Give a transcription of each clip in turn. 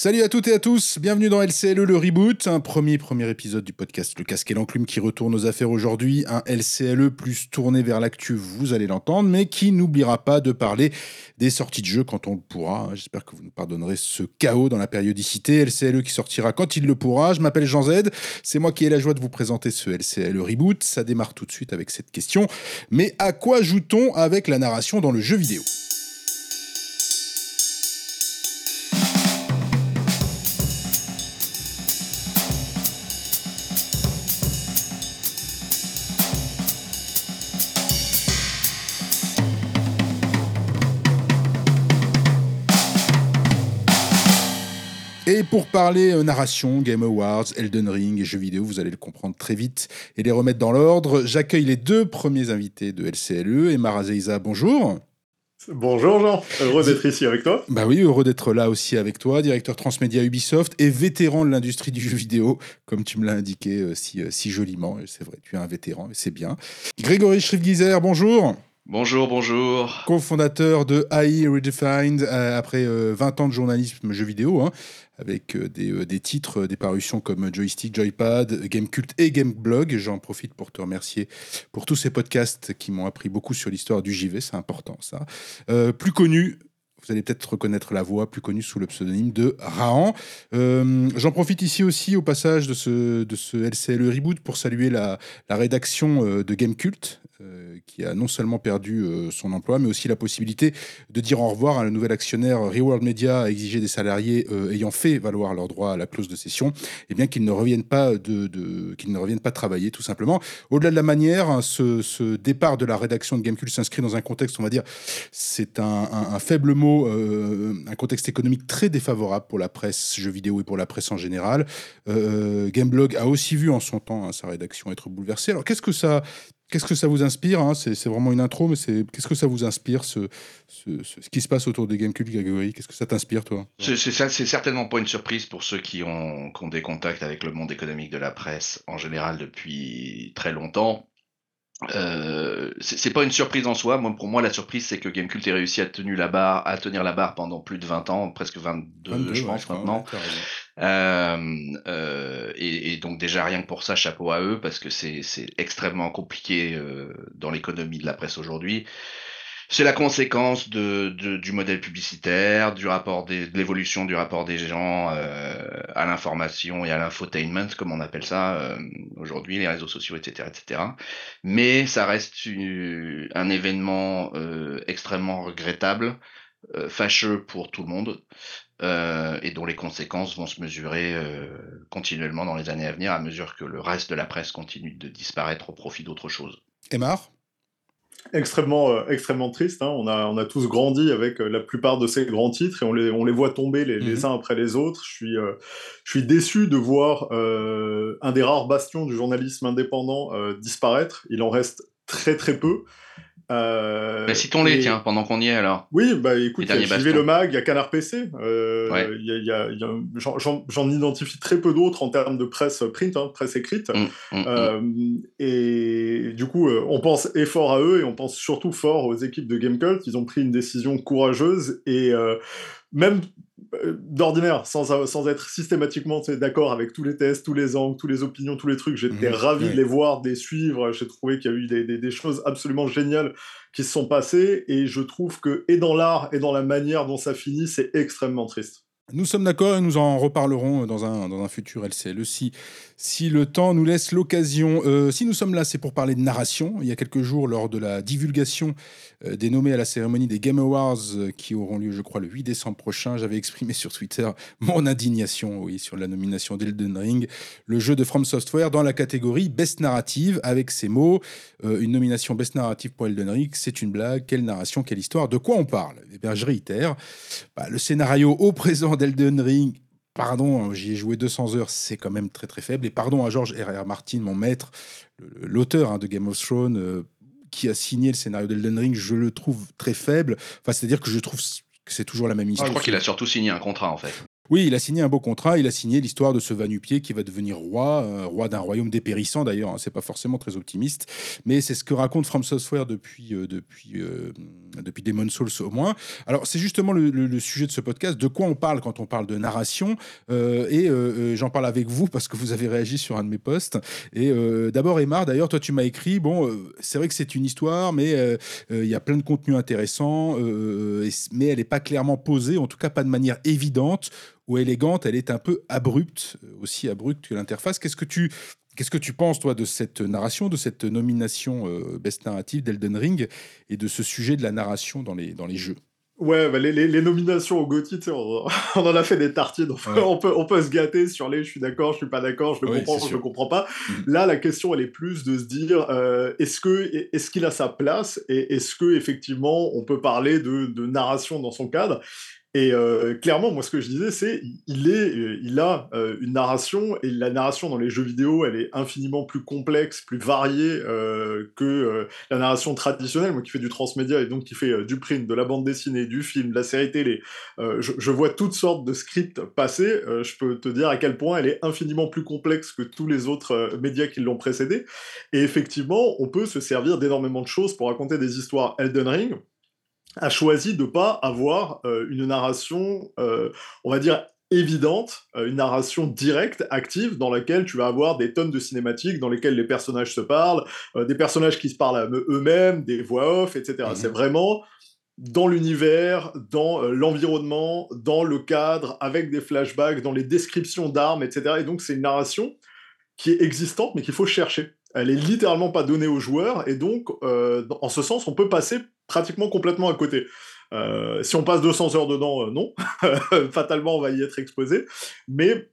Salut à toutes et à tous, bienvenue dans LCLE le reboot, un premier premier épisode du podcast Le Casque et l'Enclume qui retourne aux affaires aujourd'hui, un LCLE plus tourné vers l'actu, vous allez l'entendre, mais qui n'oubliera pas de parler des sorties de jeux quand on le pourra. J'espère que vous nous pardonnerez ce chaos dans la périodicité. LCLE qui sortira quand il le pourra. Je m'appelle Jean Z, c'est moi qui ai la joie de vous présenter ce LCLE reboot. Ça démarre tout de suite avec cette question, mais à quoi joue-t-on avec la narration dans le jeu vidéo? Pour parler euh, narration, Game Awards, Elden Ring et jeux vidéo, vous allez le comprendre très vite et les remettre dans l'ordre. J'accueille les deux premiers invités de LCLE. Emma Razeiza, bonjour. Bonjour Jean, heureux d'être ici avec toi. Bah oui, heureux d'être là aussi avec toi, directeur transmédia Ubisoft et vétéran de l'industrie du jeu vidéo, comme tu me l'as indiqué euh, si, euh, si joliment. C'est vrai, tu es un vétéran et c'est bien. Grégory Schriftgizer, bonjour. Bonjour, bonjour. Co-fondateur de AI Redefined, après 20 ans de journalisme jeu vidéo, hein, avec euh, euh, des, titres, des parutions comme Joystick, Joypad, Gamecult et Gameblog. J'en profite pour te remercier pour tous ces podcasts qui m'ont appris beaucoup sur l'histoire du JV, c'est important ça. Euh, plus connu, vous allez peut-être reconnaître la voix plus connue sous le pseudonyme de Rahan. J'en profite ici aussi au passage de ce, de ce LCLE Reboot pour saluer la, la rédaction de Gamecult, euh, qui a non seulement perdu euh, son emploi, mais aussi la possibilité de dire au revoir à le nouvel actionnaire Reward Media a exigé des salariés euh, ayant fait valoir leur droit à la clause de cession, eh bien qu'ils ne reviennent pas de, qu'ils ne reviennent pas travailler tout simplement. Au-delà de la manière, hein, ce, départ de la rédaction de Gamecube s'inscrit dans un contexte, on va dire, c'est un, faible mot, un contexte économique très défavorable pour la presse jeux vidéo et pour la presse en général. Gameblog a aussi vu en son temps hein, sa rédaction être bouleversée. Alors qu'est-ce que ça Qu'est-ce que ça vous inspire hein c'est, vraiment une intro, mais c'est, qu'est-ce que ça vous inspire, ce, ce, ce, qui se passe autour des Gamecube, Grégory Qu'est-ce que ça t'inspire, toi? C'est, c'est, certainement pas une surprise pour ceux qui ont, qui ont, des contacts avec le monde économique de la presse en général depuis très longtemps. Euh, c'est pas une surprise en soi. Moi, pour moi, la surprise, c'est que Gamecult ait réussi à, tenu la barre, à tenir la barre pendant plus de 20 ans, presque 22, je pense, maintenant. Euh, et, et, donc, déjà, rien que pour ça, chapeau à eux, parce que c'est extrêmement compliqué euh, dans l'économie de la presse aujourd'hui. C'est la conséquence de, de, du modèle publicitaire, du rapport des, de l'évolution du rapport des gens euh, à l'information et à l'infotainment, comme on appelle ça euh, aujourd'hui, les réseaux sociaux, etc., etc. Mais ça reste un événement euh, extrêmement regrettable, euh, fâcheux pour tout le monde, euh, et dont les conséquences vont se mesurer continuellement dans les années à venir, à mesure que le reste de la presse continue de disparaître au profit d'autre chose. Emar extrêmement, euh, extrêmement triste. Hein. On, a, on a tous grandi avec euh, la plupart de ces grands titres et on les, on les voit tomber les, les mhm. uns après les autres. Je suis, euh, je suis déçu de voir un des rares bastions du journalisme indépendant disparaître. Il en reste très très peu. Euh, bah, Citons-les, tiens, pendant qu'on y est alors. Oui, bah écoute, il y a le Mag, il y a Canard PC, euh, y a, j'en identifie très peu d'autres en termes de presse print, hein, presse écrite. Mmh, mmh, euh, mmh. Et du coup, euh, on pense effort à eux et on pense surtout fort aux équipes de Gamecult. Ils ont pris une décision courageuse et euh, même euh, d'ordinaire, sans, sans être systématiquement d'accord avec tous les tests, tous les angles, tous les opinions, tous les trucs. J'étais mhm. ravi de les voir, de les suivre. J'ai trouvé qu'il y a eu des, des, choses absolument géniales qui se sont passées. Et je trouve que, et dans l'art, et dans la manière dont ça finit, c'est extrêmement triste. Nous sommes d'accord et nous en reparlerons dans un, dans un futur LCL. Si, si le temps nous laisse l'occasion. Euh, si nous sommes là, c'est pour parler de narration. Il y a quelques jours, lors de la divulgation euh, des nommés à la cérémonie des Game Awards euh, qui auront lieu, je crois, le 8 décembre prochain, j'avais exprimé sur Twitter mon indignation oui, sur la nomination d'Elden Ring, le jeu de From Software, dans la catégorie Best Narrative, avec ces mots une nomination Best Narrative pour Elden Ring, c'est une blague. Quelle narration, quelle histoire De quoi on parle? Eh bien, je réitère. Bah, le scénario au présent d'Elden Ring pardon, j'y ai joué 200 heures, c'est quand même très très faible. Et pardon à George R.R. Martin, mon maître, l'auteur hein, de Game of Thrones, euh, qui a signé le scénario d'Elden Ring, je le trouve très faible. Enfin, c'est-à-dire que je trouve que c'est toujours la même histoire. je crois qu'il a surtout signé un contrat en fait. Oui, il a signé un beau contrat. Il a signé l'histoire de ce Vanupier qui va devenir roi, euh, roi d'un royaume dépérissant d'ailleurs. Hein, c'est pas forcément très optimiste, mais c'est ce que raconte From Software depuis euh, depuis euh, depuis Demon Souls au moins. Alors c'est justement le, sujet de ce podcast. De quoi on parle quand on parle de narration Et j'en parle avec vous parce que vous avez réagi sur un de mes posts. Et d'abord, Emar, d'ailleurs, toi tu m'as écrit. Bon, c'est vrai que c'est une histoire, mais il y a plein de contenus intéressants, mais elle n'est pas clairement posée, en tout cas pas de manière évidente ou élégante, elle est un peu abrupte, euh, aussi abrupte que l'interface. Qu'est-ce que tu Qu'est-ce que tu penses, toi, de cette narration, de cette nomination euh, Best Narrative d'Elden Ring et de ce sujet de la narration dans les, dans les jeux? Ouais, bah, les, les, nominations au GOTY, on, on, en a fait des tartines. On, peut, on peut se gâter sur les je suis d'accord, je suis pas d'accord, je le comprends, je le comprends pas. Mhm. Là, la question, elle est plus de se dire euh, est-ce que est-ce qu'il a sa place et est-ce que effectivement on peut parler de, de narration dans son cadre et euh, clairement, moi, ce que je disais, c'est il euh, a euh, une narration et la narration dans les jeux vidéo, elle est infiniment plus complexe, plus variée que la narration traditionnelle. Moi, qui fais du transmédia et donc qui fait du print, de la bande dessinée, du film, de la série télé, je, je, vois toutes sortes de scripts passer. je peux te dire à quel point elle est infiniment plus complexe que tous les autres médias qui l'ont précédée. Et effectivement, on peut se servir d'énormément de choses pour raconter des histoires Elden Ring a choisi de pas avoir euh, une narration, euh, on va dire, évidente, euh, une narration directe, active, dans laquelle tu vas avoir des tonnes de cinématiques, dans lesquelles les personnages se parlent, des personnages qui se parlent eux-mêmes, des voix off, etc. Mhm. C'est vraiment dans l'univers, dans l'environnement, dans le cadre, avec des flashbacks, dans les descriptions d'armes, etc. Et donc c'est une narration qui est existante, mais qu'il faut chercher. Elle est littéralement pas donnée aux joueurs, et donc, en ce sens, on peut passer pratiquement complètement à côté. Euh, si on passe 200 heures dedans, euh, non. Fatalement, on va y être exposé. Mais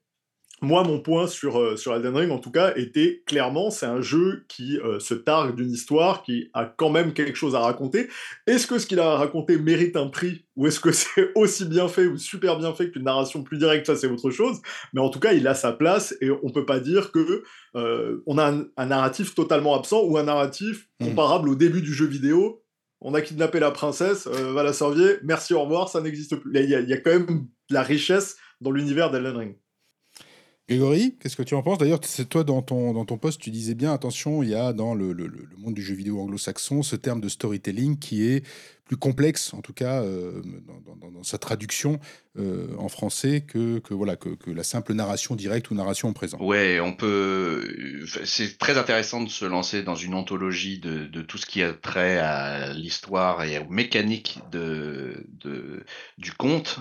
moi, mon point sur, euh, sur Elden Ring, en tout cas, était clairement, c'est un jeu qui se targue d'une histoire, qui a quand même quelque chose à raconter. Est-ce que ce qu'il a à raconter mérite un prix, ou est-ce que c'est aussi bien fait ou super bien fait qu'une narration plus directe? Ça, c'est autre chose. Mais en tout cas, il a sa place, et on peut pas dire que on a un, narratif totalement absent ou un narratif mmh. comparable au début du jeu vidéo, on a kidnappé la princesse, euh, va la servir, merci, au revoir, ça n'existe plus. Il y, a, quand même la richesse dans l'univers d'Elden Ring. Grégory, qu'est-ce que tu en penses? D'ailleurs, c'est toi dans ton, dans ton post, tu disais bien, attention, il y a dans le monde du jeu vidéo anglo-saxon ce terme de storytelling qui est plus complexe, en tout cas euh, dans, sa traduction euh, en français, que, que voilà que, la simple narration directe ou narration en présent. Ouais, peut. C'est très intéressant de se lancer dans une anthologie de, de tout ce qui a trait à l'histoire et aux mécaniques de, de du conte.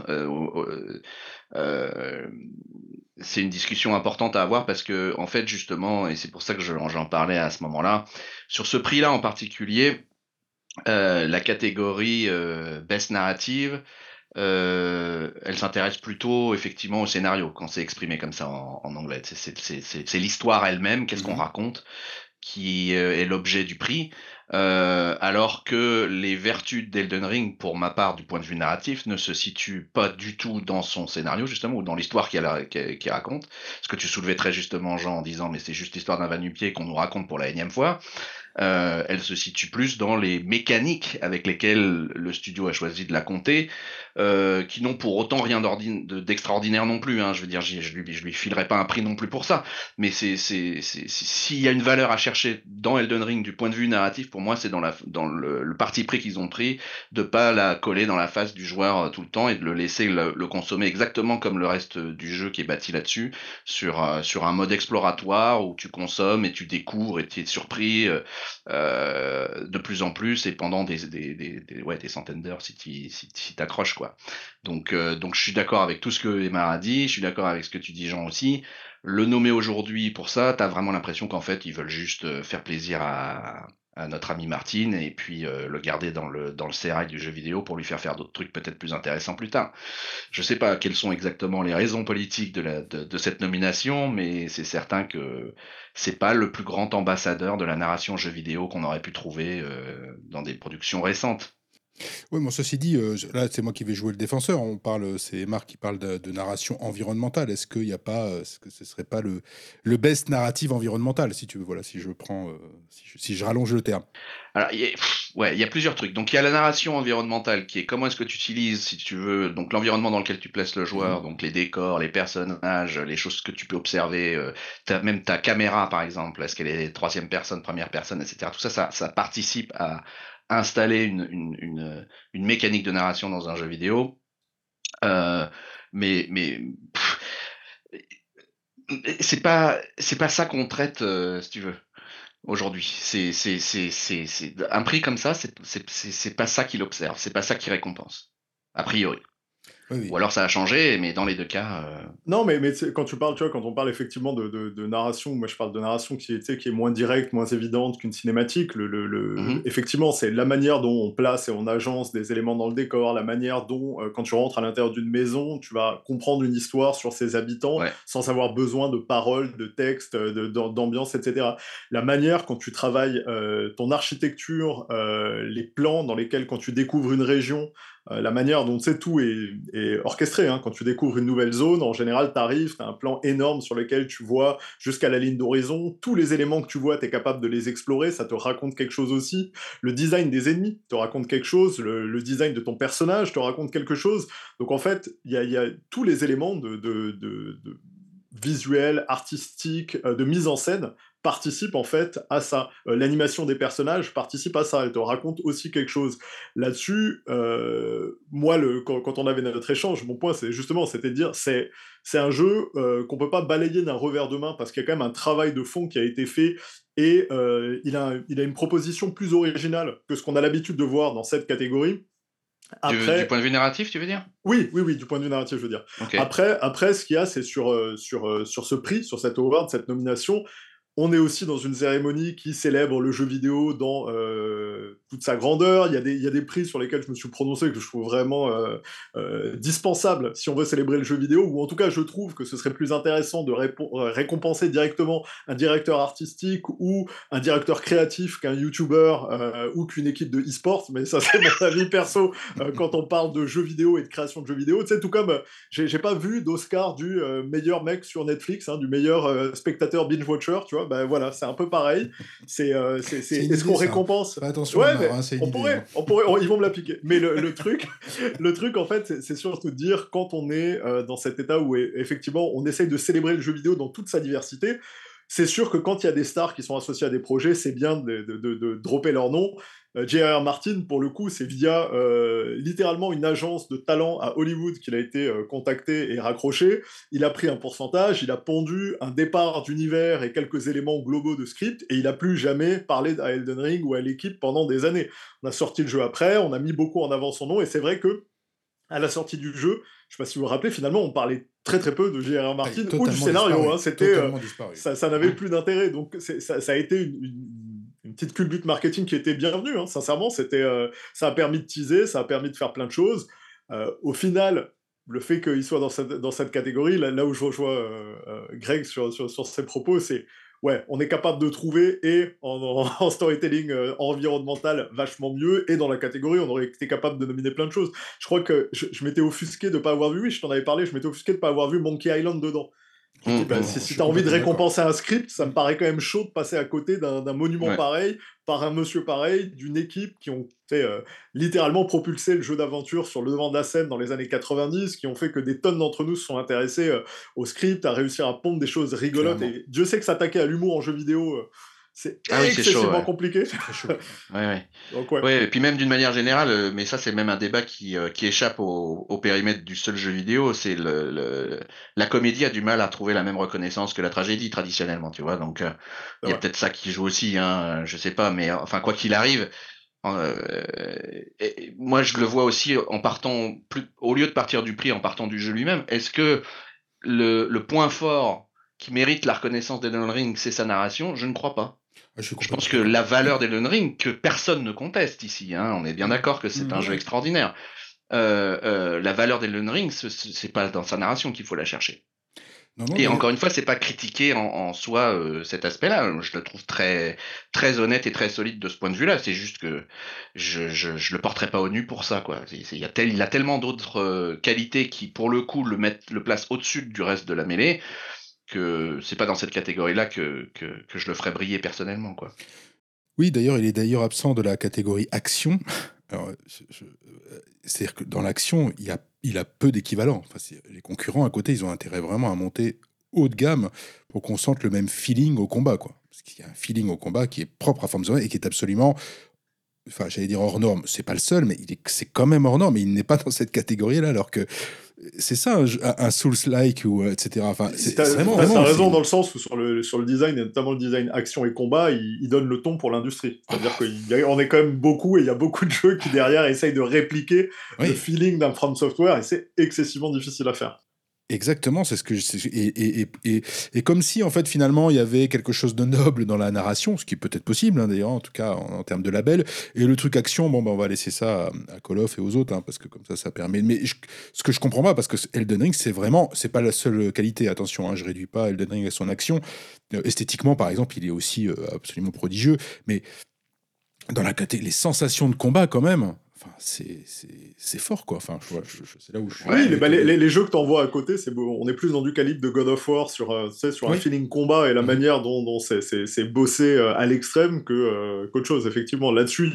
Euh, c'est une discussion importante à avoir parce que, en fait, justement, et c'est pour ça que j'en parlais à ce moment-là, sur ce prix-là en particulier, euh, la catégorie euh, Best Narrative, euh, elle s'intéresse plutôt effectivement au scénario quand c'est exprimé comme ça en, anglais. C'est l'histoire elle-même, qu'est-ce qu'on mmh raconte, qui est l'objet du prix. alors que les vertus d'Elden Ring, pour ma part, du point de vue narratif, ne se situent pas du tout dans son scénario, justement, ou dans l'histoire qu'il raconte. Ce que tu soulevais très justement, Jean, en disant, mais c'est juste l'histoire d'un vanupier qu'on nous raconte pour la énième fois. Euh, elle se situe plus dans les mécaniques avec lesquelles le studio a choisi de la compter, euh, qui n'ont pour autant rien d'extraordinaire non plus. Hein. Je veux dire, je lui, je lui filerai pas un prix non plus pour ça. Mais s'il y a une valeur à chercher dans Elden Ring du point de vue narratif, pour moi, c'est dans, la, dans le, parti pris qu'ils ont pris de pas la coller dans la face du joueur euh, tout le temps et de le laisser le, consommer exactement comme le reste du jeu qui est bâti là-dessus, sur, sur un mode exploratoire où tu consommes et tu découvres et tu es surpris. Euh, de plus en plus et pendant des, des, des, ouais, des centaines d'heures si tu si, si t'accroches quoi. Donc, euh, donc je suis d'accord avec tout ce que Emma a dit, je suis d'accord avec ce que tu dis Jean aussi. Le nommer aujourd'hui pour ça, t'as vraiment l'impression qu'en fait ils veulent juste euh, faire plaisir à, notre ami Martine et puis euh, le garder dans le, dans le sérail du jeu vidéo pour lui faire faire d'autres trucs peut-être plus intéressants plus tard. Je sais pas quelles sont exactement les raisons politiques de, de cette nomination, mais c'est certain que c'est pas le plus grand ambassadeur de la narration jeu vidéo qu'on aurait pu trouver euh, dans des productions récentes. Oui, bon, ceci dit, euh, là, c'est moi qui vais jouer le défenseur. On parle, c'est Marc qui parle de, narration environnementale. Est-ce qu'il n'y a pas, euh, ce que ce serait pas le, le best narrative environnemental, si tu veux, voilà, si je prends, euh, si, je, rallonge le terme. Alors, il y a, ouais, il y a plusieurs trucs. Donc, il y a la narration environnementale qui est comment est-ce que tu utilises, si tu veux, donc l'environnement dans lequel tu places le joueur, mmh. donc les décors, les personnages, les choses que tu peux observer, même ta caméra, par exemple, est-ce qu'elle est troisième personne, première personne, etc. Tout ça, ça, ça participe à installer une, mécanique de narration dans un jeu vidéo. Euh, mais mais c'est pas ça qu'on traite euh, si tu veux aujourd'hui. C'est un prix comme ça, c'est c'est pas ça qu'il observe, c'est pas ça qui récompense a priori. Ou alors ça a changé, mais dans les deux cas. Euh, non, mais, mais quand tu parles, tu vois, quand on parle effectivement de, de, narration, moi je parle de narration qui, qui est moins directe, moins évidente qu'une cinématique. Le, le, mmh Effectivement, c'est la manière dont on place et on agence des éléments dans le décor, la manière dont, euh, quand tu rentres à l'intérieur d'une maison, tu vas comprendre une histoire sur ses habitants sans avoir besoin de paroles, de textes, d'ambiance, etc. La manière quand tu travailles euh, ton architecture, les plans dans lesquels, quand tu découvres une région, euh, la manière dont c'est tout est, orchestré. Hein. Quand tu découvres une nouvelle zone, en général, tu arrives, tu as un plan énorme sur lequel tu vois jusqu'à la ligne d'horizon. Tous les éléments que tu vois, tu es capable de les explorer, ça te raconte quelque chose aussi. Le design des ennemis te raconte quelque chose, le, design de ton personnage te raconte quelque chose. Donc en fait, il y a, tous les éléments de, de, visuel, artistique, euh, de mise en scène participe en fait à ça. Euh, l'animation des personnages participe à ça. Elle te raconte aussi quelque chose. Là-dessus, euh, moi, le, quand, on avait notre échange, mon point, c'est justement, c'était de dire, c'est c'est un jeu euh, qu'on peut pas balayer d'un revers de main parce qu'il y a quand même un travail de fond qui a été fait et il, a, il a une proposition plus originale que ce qu'on a l'habitude de voir dans cette catégorie. Après... Du, point de vue narratif, tu veux dire? Oui, oui, oui, du point de vue narratif, je veux dire. Après, après, ce qu'il y a, c'est sur, sur, sur ce prix, sur cette award, cette nomination, on est aussi dans une cérémonie qui célèbre le jeu vidéo dans euh, toute sa grandeur. Il y, a des, il y, a des, prix sur lesquels je me suis prononcé que je trouve vraiment euh, euh, dispensable si on veut célébrer le jeu vidéo, ou en tout cas je trouve que ce serait plus intéressant de récompenser directement un directeur artistique ou un directeur créatif qu'un YouTuber ou qu'une équipe de e-sport, mais ça c'est mon avis perso quand on parle de jeux vidéo et de création de jeux vidéo. Tu sais, tout comme j'ai pas vu d'Oscar du meilleur mec sur Netflix, hein, du meilleur spectateur binge-watcher, tu vois ben voilà, c'est un peu pareil. C'est, euh, c'est, est-ce qu'on récompense? Attention, ouais, on, pourrait, hein. on pourrait, ils vont me l'appliquer. Mais le, truc, le truc en fait, c'est, surtout de dire quand on est euh, dans cet état où effectivement on essaye de célébrer le jeu vidéo dans toute sa diversité. C'est sûr que quand il y a des stars qui sont associées à des projets, c'est bien de, de, de, dropper leur nom. Euh, J.R.R. Martin, pour le coup, c'est via euh, littéralement une agence de talent à Hollywood qu'il a été euh, contacté et raccroché. Il a pris un pourcentage, il a pondu un départ d'univers et quelques éléments globaux de script, et il n'a plus jamais parlé à Elden Ring ou à l'équipe pendant des années. On a sorti le jeu après, on a mis beaucoup en avant son nom, et c'est vrai que à la sortie du jeu, sais pas si vous vous rappelez, finalement, on parlait très très peu de J.R.R. Martin ou du scénario. Hein, c'était, ça, ça n'avait plus d'intérêt. Donc ça, ça, a été une une petite culbute marketing qui était bienvenue, hein, sincèrement. C'était, euh, ça a permis de teaser, ça a permis de faire plein de choses. Euh, au final, le fait qu'il soit dans cette, dans cette catégorie, là, où je rejoins euh, Greg sur, sur, sur, ses propos, c'est ouais, on est capable de trouver et en, storytelling environnemental vachement mieux, et dans la catégorie, on aurait été capable de nominer plein de choses. Je crois que je, je m'étais offusqué de ne pas avoir vu, oui, je t'en avais parlé, je m'étais offusqué de ne pas avoir vu Monkey Island dedans. Mmh, bah, mmh. si, tu as envie de récompenser un script, ça me paraît quand même chaud de passer à côté d'un monument pareil, par un monsieur pareil, d'une équipe qui ont fait, euh, littéralement propulsé le jeu d'aventure sur le devant de la scène dans les années 90, qui ont fait que des tonnes d'entre nous se sont intéressés euh, au script, à réussir à pondre des choses rigolotes. Et Dieu sait que s'attaquer à l'humour en jeu vidéo, euh, c'est ah excessivement compliqué. ouais, ouais. et puis même d'une manière générale, euh, mais ça c'est même un débat qui, euh, qui échappe au, au, périmètre du seul jeu vidéo, c'est le, le, la comédie a du mal à trouver la même reconnaissance que la tragédie traditionnellement, tu vois. Donc euh, il y a peut-être ça qui joue aussi, hein, je sais pas, mais enfin quoi qu'il arrive, moi je le vois aussi en partant, plus, au lieu de partir du prix, en partant du jeu lui-même, est-ce que le, le point fort qui mérite la reconnaissance d'Elden Ring, c'est sa narration? Je ne crois pas. Ah, je, pense que la valeur d'Elden Ring, que personne ne conteste ici, hein, on est bien d'accord que c'est un jeu extraordinaire. Euh, euh, la valeur d'Elden Ring, c'est pas dans sa narration qu'il faut la chercher. et encore une fois, c'est pas critiquer en, soi euh, cet aspect-là. Je le trouve très, très honnête et très solide de ce point de vue-là. C'est juste que je, je, le porterai pas au nu pour ça, quoi. Il, y a tel, il a tellement d'autres euh, qualités qui, pour le coup, le mettent, le place au-dessus du reste de la mêlée que c'est pas dans cette catégorie-là que, que, je le ferais briller personnellement, quoi. Oui, d'ailleurs, il est d'ailleurs absent de la catégorie action. C'est-à-dire que dans l'action, il a a peu d'équivalents. Enfin, les concurrents à côté, ils ont intérêt vraiment à monter haut de gamme pour qu'on sente le même feeling au combat. Quoi. Parce qu'il y a un feeling au combat qui est propre à Forza et qui est absolument enfin j'allais dire hors norme, c'est pas le seul, mais c'est quand même hors norme, mais il n'est pas dans cette catégorie-là, alors que c'est ça un, Souls-like ou euh, etc. Enfin, c'est vraiment. T'as raison dans le sens où sur le sur le design, et notamment le design action et combat, il, donne le ton pour l'industrie. C'est-à-dire ah. qu'on est quand même beaucoup et il y a beaucoup de jeux qui derrière essayent de répliquer le feeling d'un From Software et c'est excessivement difficile à faire. Exactement, c'est ce que je, et, et, et, et, comme si en fait finalement il y avait quelque chose de noble dans la narration, ce qui est peut-être possible hein, d'ailleurs en tout cas en, termes de label. Et le truc action, bon ben on va laisser ça à, Call of et aux autres hein, parce que comme ça ça permet. Mais ce que je comprends pas parce que Elden Ring c'est vraiment c'est pas la seule qualité. Attention, hein, je réduis pas Elden Ring à son action. Euh, esthétiquement par exemple il est aussi euh, absolument prodigieux, mais dans la les sensations de combat quand même c'est fort, quoi. Enfin, c'est là où je suis. Oui, bah, les, les, jeux que tu envoies à côté, c'est on est plus dans du calibre de God of War sur, euh, sur un feeling combat et la mhm. manière dont, dont c'est bossé euh, à l'extrême que euh, qu'autre chose, effectivement. Là-dessus,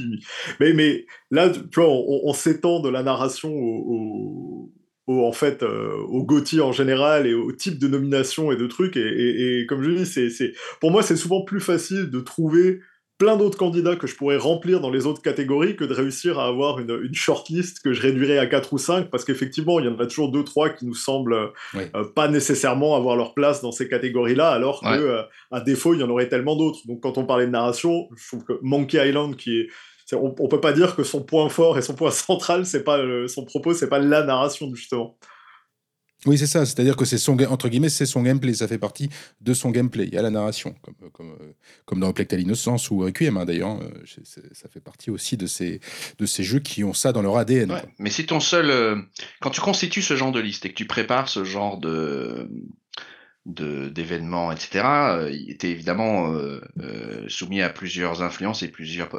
mais, mais là, tu vois, on, s'étend de la narration au, en fait au GOTY en général et au type de nomination et de trucs et, et, et comme je dis c'est pour moi c'est souvent plus facile de trouver plein d'autres candidats que je pourrais remplir dans les autres catégories que de réussir à avoir une, une shortlist que je réduirais à 4 ou 5 parce qu'effectivement il y en a toujours 2-3 qui nous semblent euh, pas nécessairement avoir leur place dans ces catégories-là alors qu'à que euh, à défaut il y en aurait tellement d'autres. Donc quand on parlait de narration je trouve que Monkey Island qui est on, on, peut pas dire que son point fort et son point central c'est pas son propos c'est pas la narration justement oui, c'est ça. C'est-à-dire que c'est son entre guillemets, c'est son gameplay. Ça fait partie de son gameplay. Il y a la narration, comme comme, euh, comme dans Plectal Innocence ou Requiem. Hein, D'ailleurs, euh, ça fait partie aussi de ces de ces jeux qui ont ça dans leur ADN. mais si ton seul, euh, quand tu constitues ce genre de liste et que tu prépares ce genre de d'événements, etc., euh, il était évidemment euh, euh, soumis à plusieurs influences et plusieurs,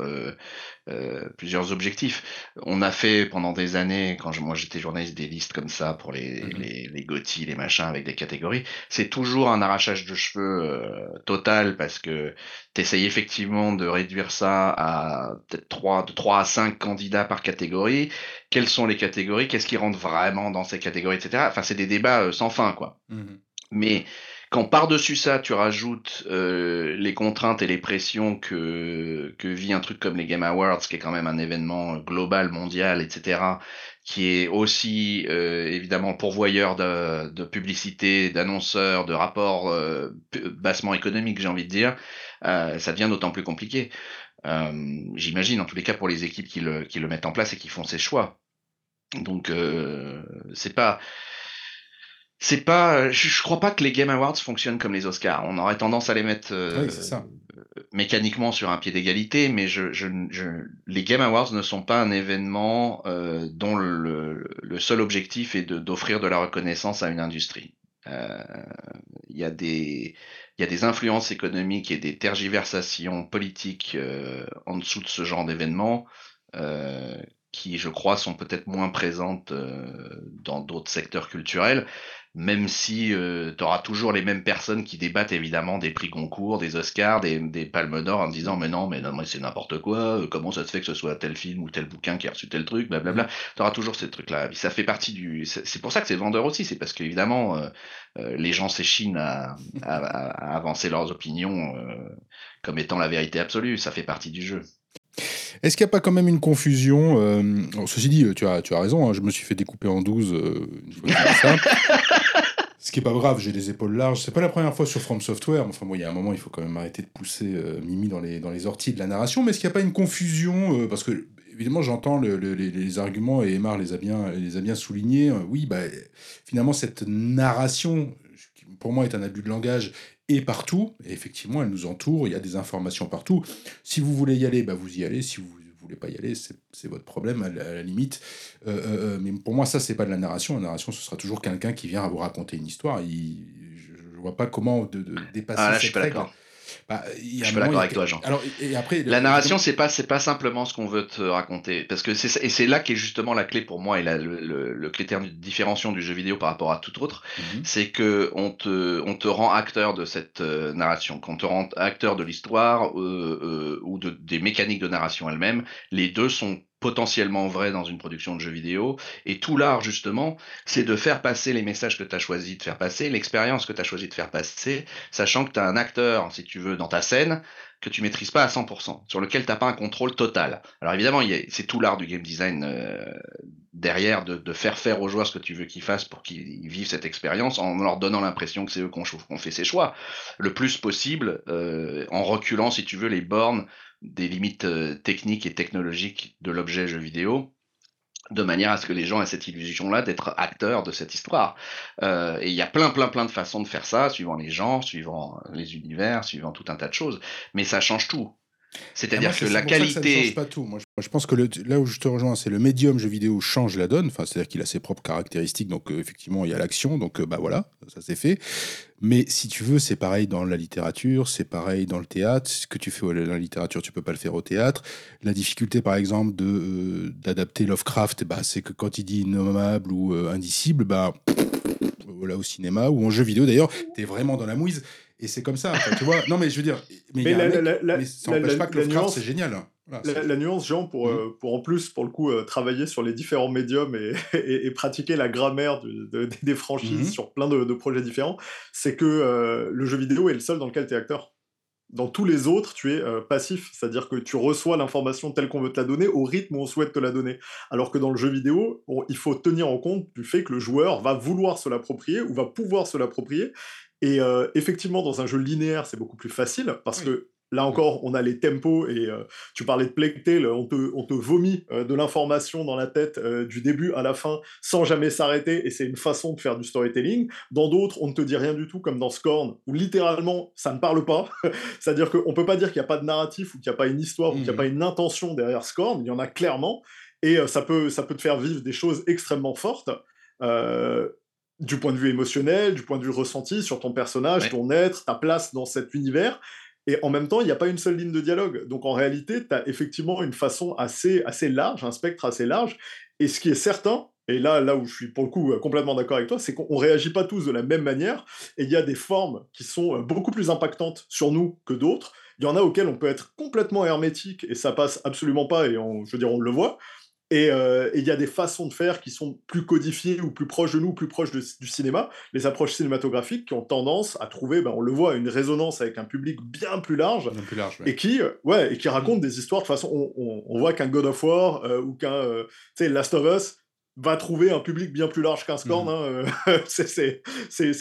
plusieurs objectifs. On a fait pendant des années, quand moi j'étais journaliste, des listes comme ça pour les, mmh les, les machins avec des catégories. C'est toujours un arrachage de cheveux total parce que tu essayes effectivement de réduire ça à peut-être 3, de 3 à 5 candidats par catégorie. Quelles sont les catégories? Qu'est-ce qui rentre vraiment dans ces catégories, etc. Enfin, c'est des débats sans fin, quoi. Mmh mais quand par-dessus ça, tu rajoutes euh, les contraintes et les pressions que, que vit un truc comme les Game Awards, qui est quand même un événement global, mondial, etc., qui est aussi euh, évidemment pourvoyeur de, de publicité, d'annonceurs, de rapports euh, bassement économiques, j'ai envie de dire, euh, ça devient d'autant plus compliqué. Euh, j'imagine, en tous les cas, pour les équipes qui le, qui le mettent en place et qui font ces choix. Donc, c'est pas c'est pas, je, crois pas que les Game Awards fonctionnent comme les Oscars. On aurait tendance à les mettre euh, mécaniquement sur un pied d'égalité, mais je, je, je, les Game Awards ne sont pas un événement euh, dont le, le, seul objectif est d'offrir de, la reconnaissance à une industrie. Euh, il y a des il y a des influences économiques et des tergiversations politiques euh, en dessous de ce genre d'événement euh, qui, je crois, sont peut-être moins présentes dans d'autres secteurs culturels même si euh, tu auras toujours les mêmes personnes qui débattent évidemment des prix concours, des Oscars, des, des Palmes d'Or en disant mais non, mais non, moi c'est n'importe quoi, euh, comment ça se fait que ce soit tel film ou tel bouquin qui a reçu tel truc, blablabla. Tu auras toujours ces trucs-là. Ça fait partie du. C'est pour ça que c'est vendeur aussi, c'est parce qu'évidemment, euh, euh, les gens s'échinent à, à, à, avancer leurs opinions comme étant la vérité absolue, ça fait partie du jeu. Est-ce qu'il n'y a pas quand même une confusion euh, Ceci dit, tu as, tu as raison, hein, je me suis fait découper en 12 euh, une fois ça. Ce qui est pas grave, j'ai des épaules larges. C'est pas la première fois sur From Software. Enfin bon, il y a un moment, il faut quand même arrêter de pousser euh, Mimi dans les, dans les orties de la narration. Mais est-ce qu'il n'y a pas une confusion Parce que, évidemment, j'entends le, les, arguments et Emar les a bien, les a bien soulignés. oui, bah, finalement, cette narration, pour moi est un abus de langage, et partout. Effectivement, elle nous entoure, il y a des informations partout. Si vous voulez y aller, bah vous y allez. Si vous voulez pas y aller, c'est votre problème à la, limite. mais pour moi, ça, c'est pas de la narration. La narration, ce sera toujours quelqu'un qui vient à vous raconter une histoire. Il, je, vois pas comment de, dépasser ah, cette règle. Bah, je suis d'accord avec toi, Jean. Alors, et après, la narration, c'est pas, c'est pas simplement ce qu'on veut te raconter, parce que c'est et c'est là qu'est justement la clé pour moi et le, le, critère de différenciation du jeu vidéo par rapport à tout autre, mhm. c'est que on te, on te rend acteur de cette euh, narration, qu'on te rend acteur de l'histoire euh, euh, ou de, des mécaniques de narration elles-mêmes. Les deux sont potentiellement vrai dans une production de jeux vidéo. Et tout l'art, justement, c'est de faire passer les messages que tu as choisi de faire passer, l'expérience que tu as choisi de faire passer, sachant que tu as un acteur, si tu veux, dans ta scène, que tu maîtrises pas à 100%, sur lequel tu n'as pas un contrôle total. Alors évidemment, c'est tout l'art du game design euh, derrière de, faire faire aux joueurs ce que tu veux qu'ils fassent pour qu'ils vivent cette expérience en leur donnant l'impression que c'est eux qui ont, fait ces choix le plus possible, euh, en reculant, si tu veux, les bornes des limites euh, techniques et technologiques de l'objet jeu vidéo de manière à ce que les gens aient cette illusion-là d'être acteurs de cette histoire. Euh, et il y a plein, plein, plein de façons de faire ça, suivant les gens, suivant les univers, suivant tout un tas de choses. Mais ça change tout. C'est-à-dire que la qualité. Ça change pas tout. Moi, je pense que là où je te rejoins, c'est le médium jeu vidéo change la donne. Enfin, c'est-à-dire qu'il a ses propres caractéristiques. Donc, euh, effectivement, il y a l'action. Donc, euh, bah voilà, ça c'est fait. Mais si tu veux, c'est pareil dans la littérature, c'est pareil dans le théâtre. Ce que tu fais dans la littérature, tu peux pas le faire au théâtre. La difficulté, par exemple, de euh, d'adapter Lovecraft, bah, c'est que quand il dit innommable ou indicible, bah voilà au cinéma ou en jeu vidéo d'ailleurs, tu es vraiment dans la mouise. Et c'est comme ça, tu vois. Non, mais je veux dire, mais, ça n'empêche pas que Lovecraft, c'est génial. la, nuance, Jean, pour, mmh. euh, pour en plus, pour le coup, euh, travailler sur les différents médiums et, et, pratiquer la grammaire des franchises mmh. sur plein de, projets différents, c'est que euh, le jeu vidéo est le seul dans lequel tu es acteur. Dans tous les autres, tu es passif, c'est-à-dire que tu reçois l'information telle qu'on veut te la donner au rythme où on souhaite te la donner. Alors que dans le jeu vidéo, il faut tenir en compte du fait que le joueur va vouloir se l'approprier ou va pouvoir se l'approprier et euh, effectivement, dans un jeu linéaire, c'est beaucoup plus facile parce que là encore, on a les tempos et euh, tu parlais de Plague Tale, on te, on te vomit euh, de l'information dans la tête du début à la fin sans jamais s'arrêter et c'est une façon de faire du storytelling. Dans d'autres, on ne te dit rien du tout, comme dans Scorn, où littéralement ça ne parle pas. C'est-à-dire qu'on ne peut pas dire qu'il n'y a pas de narratif ou qu'il n'y a pas une histoire ou qu'il n'y a mmh. pas une intention derrière Scorn, il y en a clairement et ça, peut, ça peut te faire vivre des choses extrêmement fortes. Euh, du point de vue émotionnel, du point de vue ressenti sur ton personnage, ton être, ta place dans cet univers. Et en même temps, il n'y a pas une seule ligne de dialogue. Donc en réalité, tu as effectivement une façon assez, assez large, un spectre assez large. Et ce qui est certain, et là, là où je suis pour le coup complètement d'accord avec toi, c'est qu'on ne réagit pas tous de la même manière. Et il y a des formes qui sont euh, beaucoup plus impactantes sur nous que d'autres. Il y en a auxquelles on peut être complètement hermétique et ça passe absolument pas, et je veux dire, on le voit. Euh, et il y a des façons de faire qui sont plus codifiées ou plus proches de nous, plus proches du cinéma, les approches cinématographiques qui ont tendance à trouver, ben, on le voit, une résonance avec un public bien plus large, plus large et qui, euh, ouais, et qui raconte mm. des histoires de façon, on, on, voit qu'un God of War euh, ou qu'un, tu sais, Last of Us, va trouver un public bien plus large qu'un Scorn. Mmh. Hein, c'est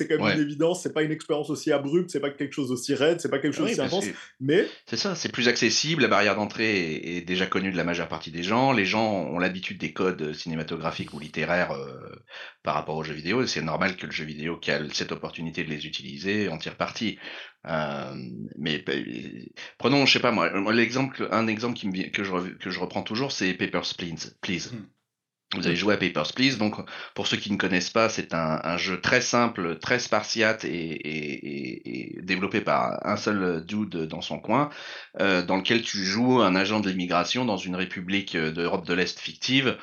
quand même une évidence. C'est pas une expérience aussi abrupte, c'est pas quelque chose aussi raide, c'est pas quelque chose aussi intense. Mais c'est ça, c'est plus accessible. La barrière d'entrée est, déjà connue de la majeure partie des gens. Les gens ont l'habitude des codes cinématographiques ou littéraires euh, par rapport aux jeux vidéo. C'est normal que le jeu vidéo qui a cette opportunité de les utiliser en tire parti. Euh, mais bah, prenons, je sais pas moi, l'exemple, un exemple qui me, que, je, que je reprends toujours, c'est Papers, Please. please. Mmh. Vous avez joué à Papers, Please. Donc, pour ceux qui ne connaissent pas, c'est un, jeu très simple, très spartiate et, développé par un seul dude dans son coin, euh, dans lequel tu joues un agent de l'immigration dans une république d'Europe de l'Est fictive.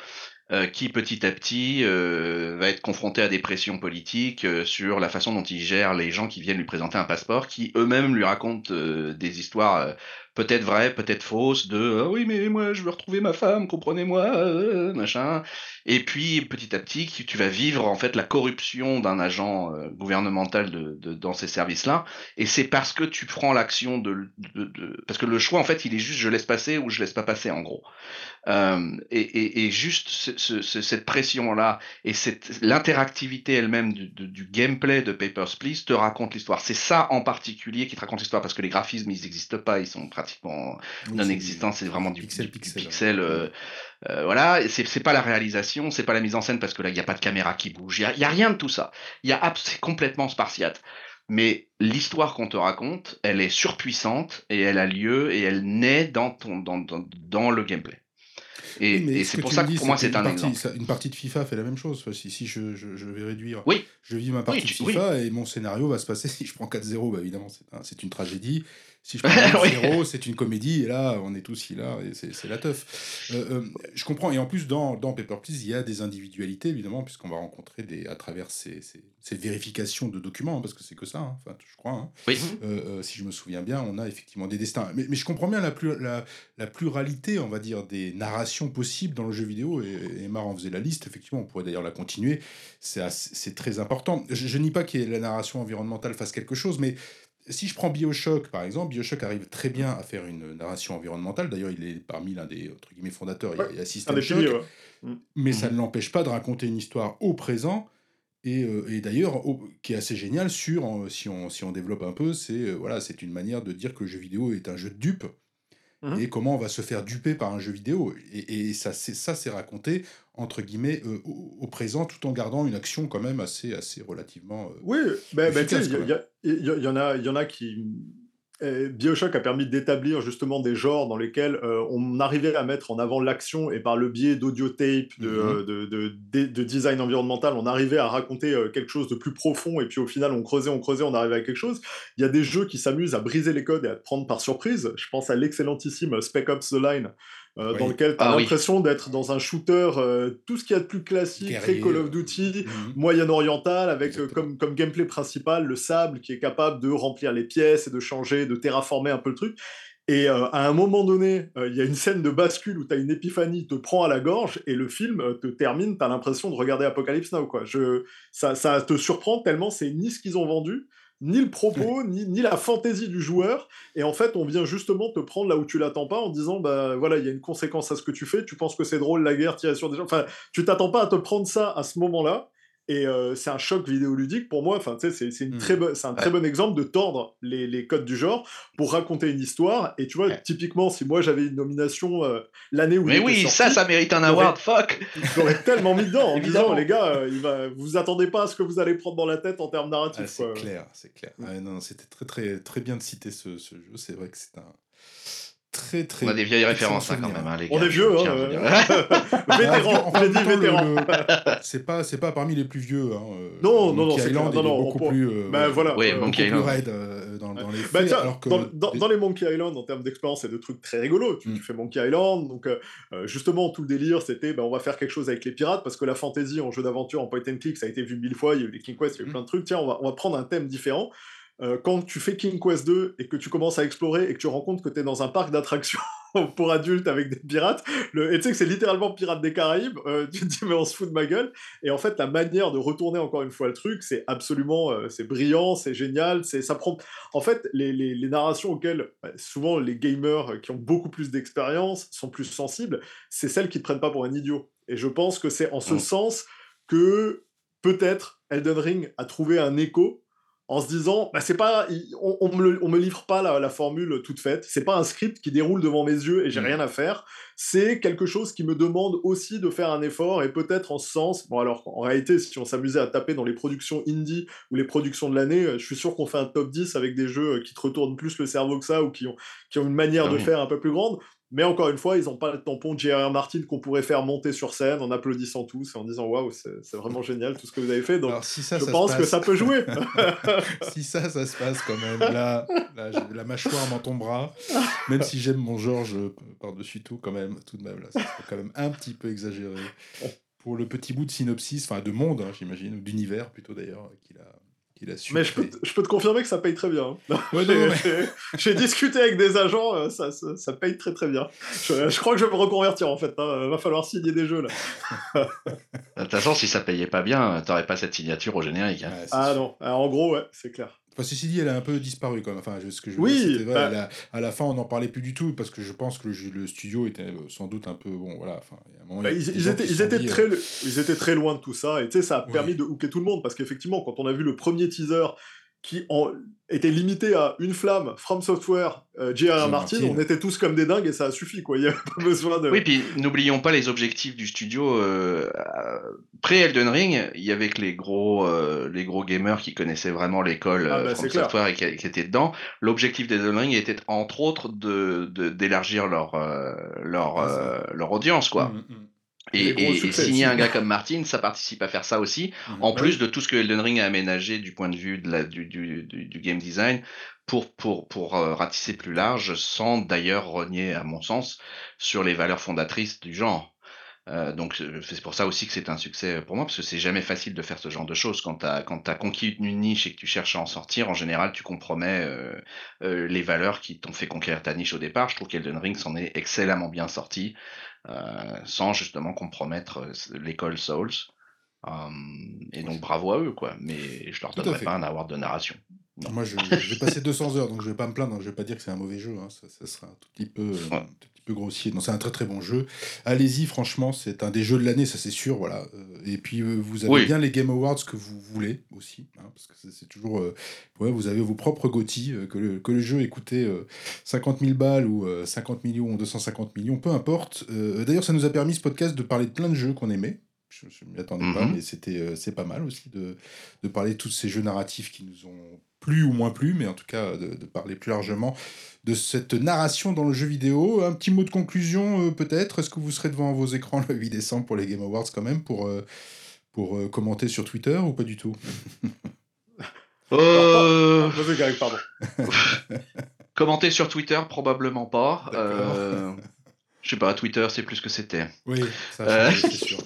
Euh, qui petit à petit euh, va être confronté à des pressions politiques sur la façon dont il gère les gens qui viennent lui présenter un passeport, qui eux-mêmes lui racontent des histoires peut-être vrai, peut-être fausse, de ah oui, mais moi je veux retrouver ma femme, comprenez-moi, euh, machin. Et puis petit à petit, tu vas vivre en fait la corruption d'un agent euh, gouvernemental de, dans ces services-là. Et c'est parce que tu prends l'action de, Parce que le choix, en fait, il est juste je laisse passer ou je laisse pas passer, en gros. Euh, et, juste cette pression-là et l'interactivité elle-même du, du, gameplay de Papers, Please te raconte l'histoire. C'est ça en particulier qui te raconte l'histoire parce que les graphismes, ils n'existent pas, ils sont pratiquement non existants, c'est vraiment du pixel. pixel, euh, euh, voilà, c'est pas la réalisation, c'est pas la mise en scène parce que là, il n'y a pas de caméra qui bouge, il n'y a, rien de tout ça. Il y a c'est complètement spartiate. Mais l'histoire qu'on te raconte, elle est surpuissante et elle a lieu et elle naît dans, ton, dans, dans, dans le gameplay. Et, c'est pour ça que pour moi, c'est un exemple. une partie de FIFA fait la même chose. Si, si je, je, vais réduire, oui. je vis ma partie de FIFA et mon scénario va se passer si je prends 4-0, bah, évidemment, c'est une tragédie. Si je prends 0 c'est une comédie, et là, on est tous là, et c'est la teuf. Euh, euh, je comprends, et en plus, dans, dans Paper Please, il y a des individualités, évidemment, puisqu'on va rencontrer des, à travers ces, ces, vérifications de documents, hein, parce que c'est que ça, hein, enfin, je crois. Hein. Oui. Euh, si je me souviens bien, on a effectivement des destins. Mais, mais je comprends bien la, la, la, pluralité, on va dire, des narrations possibles dans le jeu vidéo, et, et Mar en faisait la liste, effectivement, on pourrait d'ailleurs la continuer, c'est très important. Je, je nie pas que la narration environnementale fasse quelque chose, mais si je prends Bioshock, par exemple, Bioshock arrive très bien à faire une narration environnementale. D'ailleurs, il est parmi l'un des entre guillemets, fondateurs. il y a System Shock. Mm. Mais ça mm-hmm. ne l'empêche pas de raconter une histoire au présent. Et, euh, et d'ailleurs, qui est assez génial sur, si, on, si on développe un peu, c'est euh, voilà, c'est une manière de dire que le jeu vidéo est un jeu de dupe Mmh et comment on va se faire duper par un jeu vidéo. Et, et ça, c'est raconté entre guillemets euh, au, présent tout en gardant une action quand même assez assez relativement euh, oui ben, il y, y, en a il y en a qui Bioshock a permis d'établir justement des genres dans lesquels euh, on arrivait à mettre en avant l'action et par le biais d'audiotape, de, mhm. de, de, design environnemental, on arrivait à raconter euh, quelque chose de plus profond et puis au final on creusait, on creusait, on arrivait à quelque chose. Il y a des jeux qui s'amusent à briser les codes et à te prendre par surprise. Je pense à l'excellentissime Spec Ops The Line euh, dans lequel tu as ah l'impression d'être dans un shooter, euh, tout ce qu'il y a de plus classique, très Call of Duty, mhm. moyen-oriental, avec euh, comme, comme gameplay principal le sable qui est capable de remplir les pièces et de changer, de terraformer un peu le truc. Et à un moment donné, il y a une scène de bascule où tu as une épiphanie, te prend à la gorge, et le film te termine, tu as l'impression de regarder Apocalypse Now. Quoi. Je, ça, ça te surprend tellement c'est ni ce qu'ils ont vendu, ni le propos, ni, ni, la fantaisie du joueur. Et en fait, on vient justement te prendre là où tu l'attends pas en disant, bah voilà, il y a une conséquence à ce que tu fais, tu penses que c'est drôle la guerre, tirer sur des gens. Enfin, tu t'attends pas à te prendre ça à ce moment-là. Et euh, c'est un choc vidéoludique pour moi. Enfin, c'est mmh. très c'est un très bon exemple de tordre les, les, codes du genre pour raconter une histoire. Et tu vois, typiquement, si moi j'avais une nomination euh, l'année où mais oui, ça, ça mérite un award. Fuck. J'aurais tellement mis dedans en disant les gars, euh, il va, vous attendez pas à ce que vous allez prendre dans la tête en termes narratifs. Ah, c'est clair, c'est clair. Ah, non, c'était très très très bien de citer ce, ce jeu. C'est vrai que c'est un très très. On a des vieilles références hein, quand même, hein, les gars. On est vieux, hein. vétéran, j'ai dit vétéran. C'est pas, c'est pas parmi les plus vieux. Hein. Euh, non, non, non, Island, non, non, beaucoup plus. Euh, ben, voilà. Oui, Monkey Island. Raid, euh, dans, dans, les bah, faits, alors que dans, dans, les Monkey Island, en termes d'expérience et de trucs très rigolos, tu, mm. tu fais Monkey Island, donc justement tout le délire, c'était, ben, on va faire quelque chose avec les pirates parce que la fantasy en jeu d'aventure, en point and click, ça a été vu mille fois. Il y a eu les King Quest, il y a eu mm. plein de trucs. Tiens, on va, on va prendre un thème différent. Euh, quand tu fais King Quest 2 et que tu commences à explorer et que tu rends compte que tu es dans un parc d'attractions pour adultes avec des pirates, le... et tu sais que c'est littéralement Pirates des Caraïbes, euh, tu te dis mais on se fout de ma gueule. Et en fait, la manière de retourner encore une fois le truc, c'est absolument, euh, c'est brillant, c'est génial, c'est ça prend. En fait, les, les, les narrations auxquelles bah, souvent les gamers qui ont beaucoup plus d'expérience sont plus sensibles, c'est celles qui te prennent pas pour un idiot. Et je pense que c'est en ce mmh. sens que peut-être Elden Ring a trouvé un écho en se disant, bah, c'est pas, on, on, me, on, me, livre pas la, la, formule toute faite, c'est pas un script qui déroule devant mes yeux et j'ai mmh. rien à faire, c'est quelque chose qui me demande aussi de faire un effort et peut-être en ce sens, bon alors en réalité si on s'amusait à taper dans les productions indie ou les productions de l'année, euh, je suis sûr qu'on fait un top 10 avec des jeux euh, qui te retournent plus le cerveau que ça ou qui ont, qui ont une manière ah de faire un peu plus grande, mais encore une fois, ils n'ont pas le tampon J.R.R. Martin qu'on pourrait faire monter sur scène en applaudissant tous et en disant waouh, c'est vraiment génial tout ce que vous avez fait. Donc, si ça, je pense que ça peut jouer. si ça, ça se passe quand même, là, la mâchoire m'en tombera. Même si j'aime mon Georges par-dessus tout, quand même, tout de même, là, ça serait quand même un petit peu exagéré. Pour le petit bout de synopsis, enfin de monde, hein, j'imagine, ou d'univers plutôt d'ailleurs, qu'il a mais je peux, je peux, te confirmer que ça paye très bien. Hein. J'ai discuté avec des agents, euh, ça, ça, paye très très bien. Je, crois que je vais me reconvertir en fait. Hein. Va falloir signer des jeux là. de toute façon, si ça payait pas bien, t'aurais pas cette signature au générique. Hein. ah non, en gros, ouais, c'est clair. Enfin, ceci dit, elle a un peu disparu quand même. Enfin, ce que je oui, bah à la fin, on n'en parlait plus du tout parce que je pense que le, studio était euh, sans doute un peu. Bon, voilà. Enfin, bah, ils, étaient, ils, étaient très, ils étaient très loin de tout ça et tu sais, ça a permis de hooker tout le monde parce qu'effectivement, quand on a vu le premier teaser qui ont était limité à une flamme, From Software, euh, J.R.R. Martin, on était tous comme des dingues et ça a suffi, quoi. Il n'y avait pas besoin de. Oui, puis n'oublions pas les objectifs du studio. Euh, Pré-Elden Ring, il y avait que les gros, euh, les gros gamers qui connaissaient vraiment l'école ah, bah, From Software et qui, étaient dedans. L'objectif d'Elden Ring était entre autres d'élargir de, d'élargir leur, leur, ah, leur audience, quoi. Mmh, mmh. Et, signer un gars comme Martin, ça participe à faire ça aussi, mhm. en bah plus de tout ce que Elden Ring a aménagé du point de vue de la, du, du, du, game design pour, pour, pour euh, ratisser plus large, sans d'ailleurs renier, à mon sens, sur les valeurs fondatrices du genre. Euh, donc c'est pour ça aussi que c'est un succès pour moi, parce que c'est jamais facile de faire ce genre de choses. Quand tu as, as, conquis une niche et que tu cherches à en sortir, en général, tu compromets euh, euh, les valeurs qui t'ont fait conquérir ta niche au départ. Je trouve qu'Elden Ring s'en est excellemment bien sorti. Euh, sans justement compromettre euh, l'école Souls. Euh, et donc bravo à eux, quoi. Mais je leur donnerai pas un avoir de narration. Moi, je, vais passer 200 heures, donc je vais pas me plaindre. Je vais pas dire que c'est un mauvais jeu. Hein. Ça, sera un tout petit peu, tout petit peu grossier. Non, c'est un très très bon jeu. Allez-y, franchement, c'est un des jeux de l'année, ça c'est sûr. Voilà. Et puis vous avez bien les Game Awards que vous voulez aussi, hein, parce que c'est toujours. ouais, vous avez vos propres GOTY, que, le, que le jeu ait coûté 50 000 balles ou 50 millions ou 250 millions, peu importe. D'ailleurs, ça nous a permis ce podcast de parler de plein de jeux qu'on aimait je ne m'y attendais pas, mhm. mais c'était c'est pas mal aussi de, de, parler de tous ces jeux narratifs qui nous ont plus ou moins plus, mais en tout cas de, parler plus largement de cette narration dans le jeu vidéo. Un petit mot de conclusion euh, peut-être? Est-ce que vous serez devant vos écrans le 8 décembre pour les Game Awards quand même pour, euh, pour euh, commenter sur Twitter ou pas du tout? Euh... pardon. commenter sur Twitter probablement pas. Je sais pas, Twitter c'est plus ce que c'était. Oui, ça a changé, c'est sûr.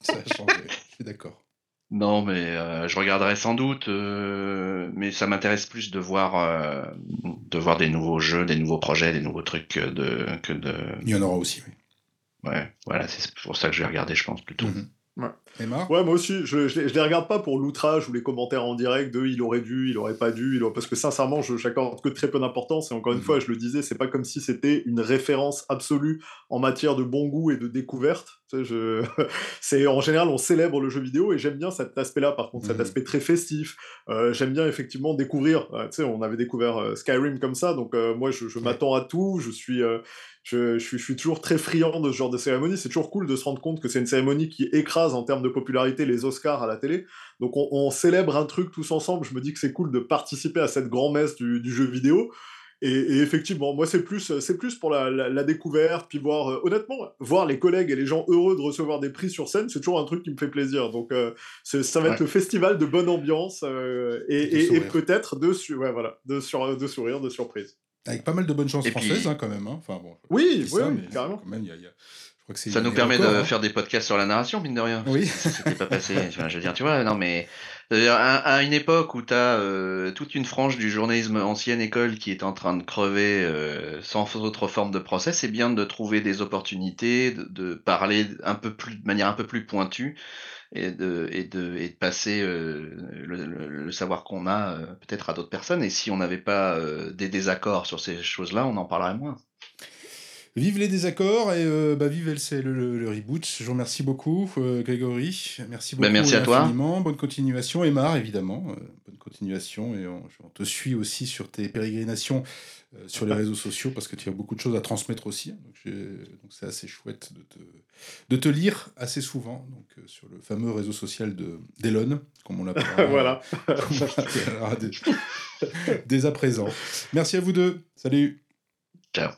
Ça a changé, je suis d'accord. Non, mais euh, je regarderai sans doute, euh, mais ça m'intéresse plus de voir, euh, de voir des nouveaux jeux, des nouveaux projets, des nouveaux trucs que de, que de. Il y en aura aussi, oui. Ouais, voilà, c'est pour ça que je vais regarder, je pense plutôt. Mhm. Ouais. ouais, moi aussi, je, je, les regarde pas pour l'outrage ou les commentaires en direct de il aurait dû, il aurait pas dû, il parce que sincèrement, je j'accorde que très peu d'importance. Et encore une mhm. fois, je le disais, c'est pas comme si c'était une référence absolue en matière de bon goût et de découverte. Je... c'est en général, on célèbre le jeu vidéo et j'aime bien cet aspect-là. Par contre, cet mhm. aspect très festif. Euh, j'aime bien effectivement découvrir. Euh, tu sais, on avait découvert euh, Skyrim comme ça, donc moi, je, je m'attends à tout. Je suis je, suis, toujours très friand de ce genre de cérémonie. C'est toujours cool de se rendre compte que c'est une cérémonie qui écrase en termes de popularité les Oscars à la télé. Donc on, célèbre un truc tous ensemble. Je me dis que c'est cool de participer à cette grand-messe du, jeu vidéo. Et, effectivement, moi c'est plus, c'est plus pour la, découverte, puis voir, euh, honnêtement, voir les collègues et les gens heureux de recevoir des prix sur scène, c'est toujours un truc qui me fait plaisir. Donc euh, ça va être le festival de bonne ambiance euh, et, peut-être de, ouais, voilà, de, sur, de sourire, de surprise. Avec pas mal de bonnes chances françaises, hein, quand même. Hein. Enfin, bon, oui, oui, carrément. Ça nous permet de hein. faire des podcasts sur la narration, mine de rien. Oui. C'était pas passé. je veux dire, tu vois, non, mais à, une époque où tu as euh, toute une frange du journalisme ancienne école qui est en train de crever euh, sans autre forme de procès, c'est bien de trouver des opportunités, de, de, parler un peu plus, de manière un peu plus pointue et de, et de, et de passer euh, le, savoir qu'on a peut-être à d'autres personnes. Et si on n'avait pas des désaccords sur ces choses-là, on en parlerait moins. Vive les désaccords et bah, vive le, le, le, reboot. Je vous remercie beaucoup, Grégory. Merci bah, beaucoup. merci à toi. Bonne continuation. Emma, évidemment. bonne continuation. Et on, on, te suit aussi sur tes pérégrinations euh, sur les réseaux sociaux parce que tu as beaucoup de choses à transmettre aussi. Donc c'est assez chouette de te, de te lire assez souvent donc, euh, sur le fameux réseau social d'Elon, comme on l'appelle. voilà. dès, dès à présent. Merci à vous deux. Salut. Ciao.